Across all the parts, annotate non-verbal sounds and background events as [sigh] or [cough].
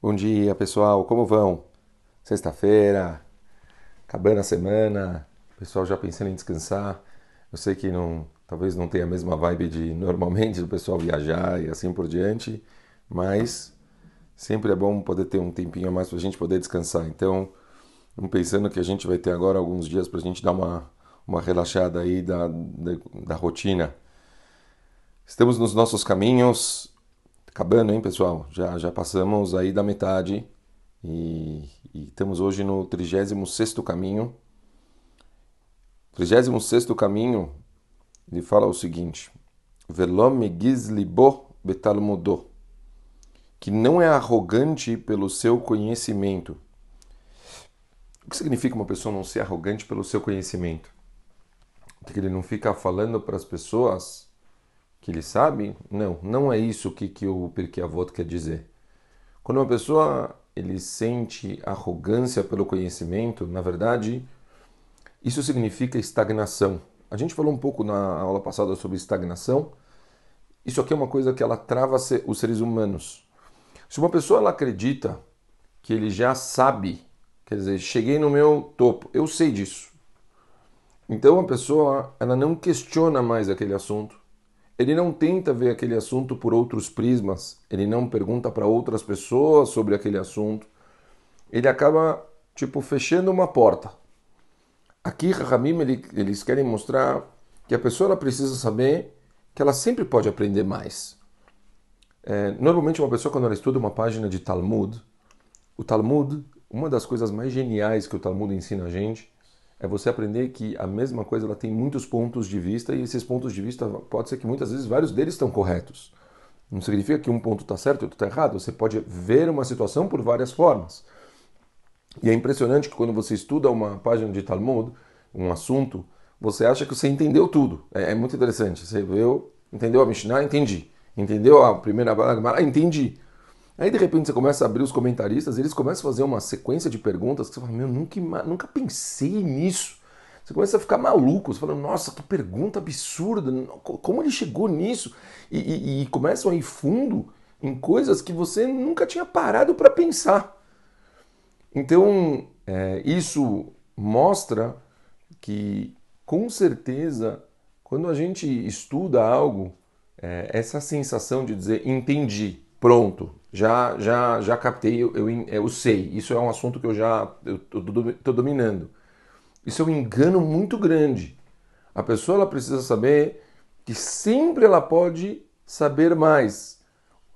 Bom dia, pessoal. Como vão? Sexta-feira, acabando a semana, pessoal já pensando em descansar. Eu sei que não, talvez não tenha a mesma vibe de [laughs] normalmente do pessoal viajar e assim por diante, mas sempre é bom poder ter um tempinho a mais para a gente poder descansar. Então, pensando que a gente vai ter agora alguns dias para a gente dar uma, uma relaxada aí da, da, da rotina. Estamos nos nossos caminhos, acabando, hein, pessoal? Já, já passamos aí da metade e, e estamos hoje no 36 caminho. 36 caminho, ele fala o seguinte: Velom gizlibo betalmudo, que não é arrogante pelo seu conhecimento. O que significa uma pessoa não ser arrogante pelo seu conhecimento? Que ele não fica falando para as pessoas que ele sabe? Não, não é isso que, que o Pirkei Avot quer dizer. Quando uma pessoa ele sente arrogância pelo conhecimento, na verdade, isso significa estagnação. A gente falou um pouco na aula passada sobre estagnação. Isso aqui é uma coisa que ela trava os seres humanos. Se uma pessoa ela acredita que ele já sabe, quer dizer, cheguei no meu topo, eu sei disso. Então a pessoa ela não questiona mais aquele assunto, ele não tenta ver aquele assunto por outros prismas, ele não pergunta para outras pessoas sobre aquele assunto. Ele acaba, tipo, fechando uma porta. Aqui, Rahamim, eles querem mostrar que a pessoa precisa saber que ela sempre pode aprender mais. É, normalmente, uma pessoa, quando ela estuda uma página de Talmud, o Talmud, uma das coisas mais geniais que o Talmud ensina a gente é você aprender que a mesma coisa ela tem muitos pontos de vista e esses pontos de vista pode ser que muitas vezes vários deles estão corretos. Não significa que um ponto está certo e outro está errado. Você pode ver uma situação por várias formas. E é impressionante que quando você estuda uma página de Talmud, um assunto, você acha que você entendeu tudo. É, é muito interessante. Você viu, entendeu a Mishnah? Entendi. Entendeu a primeira palavra? Entendi. Aí de repente você começa a abrir os comentaristas, eles começam a fazer uma sequência de perguntas que você fala, meu, nunca, nunca pensei nisso. Você começa a ficar maluco, você fala, nossa, que pergunta absurda, como ele chegou nisso? E, e, e começam a ir fundo em coisas que você nunca tinha parado para pensar. Então, é, isso mostra que, com certeza, quando a gente estuda algo, é, essa sensação de dizer entendi, pronto, já já já captei, eu, eu, eu sei, isso é um assunto que eu já estou dominando. Isso é um engano muito grande. A pessoa ela precisa saber que sempre ela pode saber mais,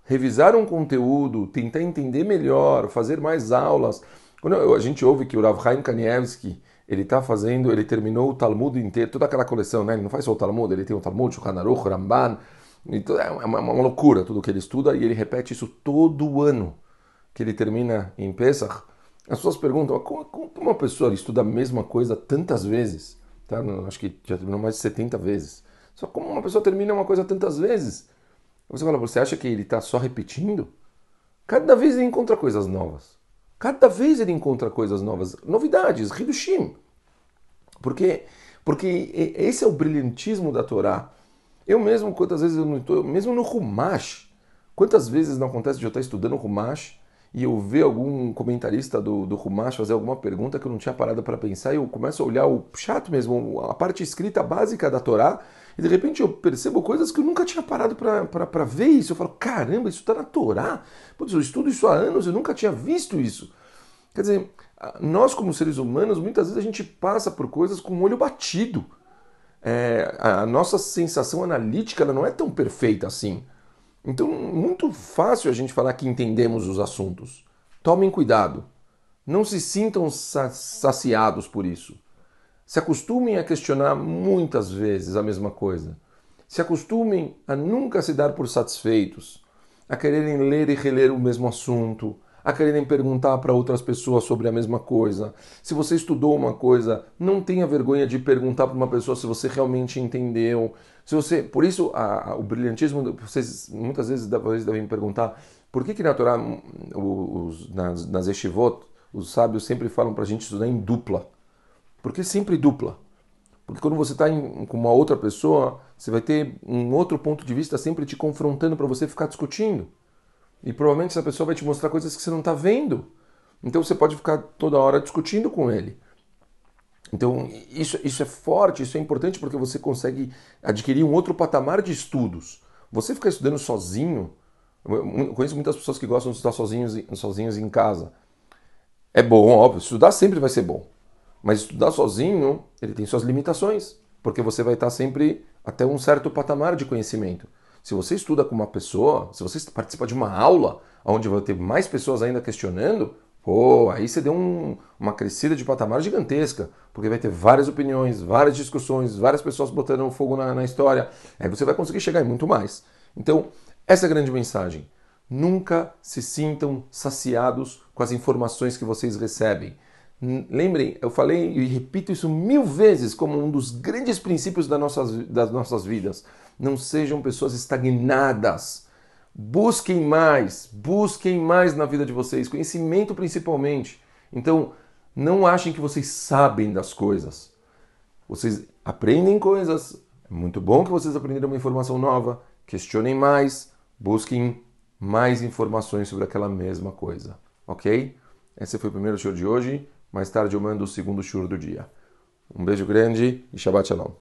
revisar um conteúdo, tentar entender melhor, fazer mais aulas. Quando a gente ouve que o Rav Chaim Kanievski ele está fazendo, ele terminou o Talmud inteiro, toda aquela coleção, né? Ele não faz só o Talmud, ele tem o Talmud, o Hanaruch, o Ramban, então, é uma, uma, loucura tudo que ele estuda e ele repete isso todo ano que ele termina em Pesach. As pessoas perguntam como, como uma pessoa estuda a mesma coisa tantas vezes? Tá? Acho que já terminou mais de 70 vezes. Só como uma pessoa termina uma coisa tantas vezes? Você fala, você acha que ele está só repetindo? Cada vez ele encontra coisas novas. Cada vez ele encontra coisas novas. Novidades, Hidushim. Porque, porque esse é o brilhantismo da Torá. Eu mesmo, quantas vezes eu não estou, mesmo no Rumash, quantas vezes não acontece de eu estar estudando Rumash e eu ver algum comentarista do, do Rumash fazer alguma pergunta que eu não tinha parado para pensar e eu começo a olhar o chato mesmo, a parte escrita básica da Torá e de repente eu percebo coisas que eu nunca tinha parado para ver isso. Eu falo, caramba, isso está na Torá. Putz, eu estudo isso há anos, eu nunca tinha visto isso. Quer dizer, nós como seres humanos, muitas vezes a gente passa por coisas com o olho batido é, a nossa sensação analítica ela não é tão perfeita assim. Então, muito fácil a gente falar que entendemos os assuntos. Tomem cuidado. Não se sintam saciados por isso. Se acostumem a questionar muitas vezes a mesma coisa. Se acostumem a nunca se dar por satisfeitos, a quererem ler e reler o mesmo assunto, a quererem perguntar para outras pessoas sobre a mesma coisa. Se você estudou uma coisa, não tenha vergonha de perguntar para uma pessoa se você realmente entendeu. Se você, por isso, a, a, o brilhantismo, vocês muitas vezes devem perguntar por que, que na Torá, os, nas, nas Eshivot, os sábios sempre falam para a gente estudar em dupla. Por que sempre dupla? Porque quando você está com uma outra pessoa, você vai ter um outro ponto de vista sempre te confrontando para você ficar discutindo. E provavelmente essa pessoa vai te mostrar coisas que você não está vendo. Então você pode ficar toda hora discutindo com ele. Então isso, isso é forte, isso é importante porque você consegue adquirir um outro patamar de estudos. Você ficar estudando sozinho, eu conheço muitas pessoas que gostam de estudar sozinhos, sozinhos em casa. É bom, óbvio, estudar sempre vai ser bom. Mas estudar sozinho, ele tem suas limitações, porque você vai estar sempre até um certo patamar de conhecimento. Se você estuda com uma pessoa, se você participa de uma aula onde vai ter mais pessoas ainda questionando, pô, aí você deu um, uma crescida de patamar gigantesca, porque vai ter várias opiniões, várias discussões, várias pessoas botando fogo na, na história, aí você vai conseguir chegar em muito mais. Então, essa é a grande mensagem. Nunca se sintam saciados com as informações que vocês recebem. Lembrem, eu falei e repito isso mil vezes como um dos grandes princípios das nossas, das nossas vidas. Não sejam pessoas estagnadas. Busquem mais, busquem mais na vida de vocês, conhecimento principalmente. Então, não achem que vocês sabem das coisas. Vocês aprendem coisas, é muito bom que vocês aprenderam uma informação nova, questionem mais, busquem mais informações sobre aquela mesma coisa, ok? Esse foi o primeiro show de hoje. Mais tarde eu mando o segundo shur do dia. Um beijo grande e Shabbat Shalom.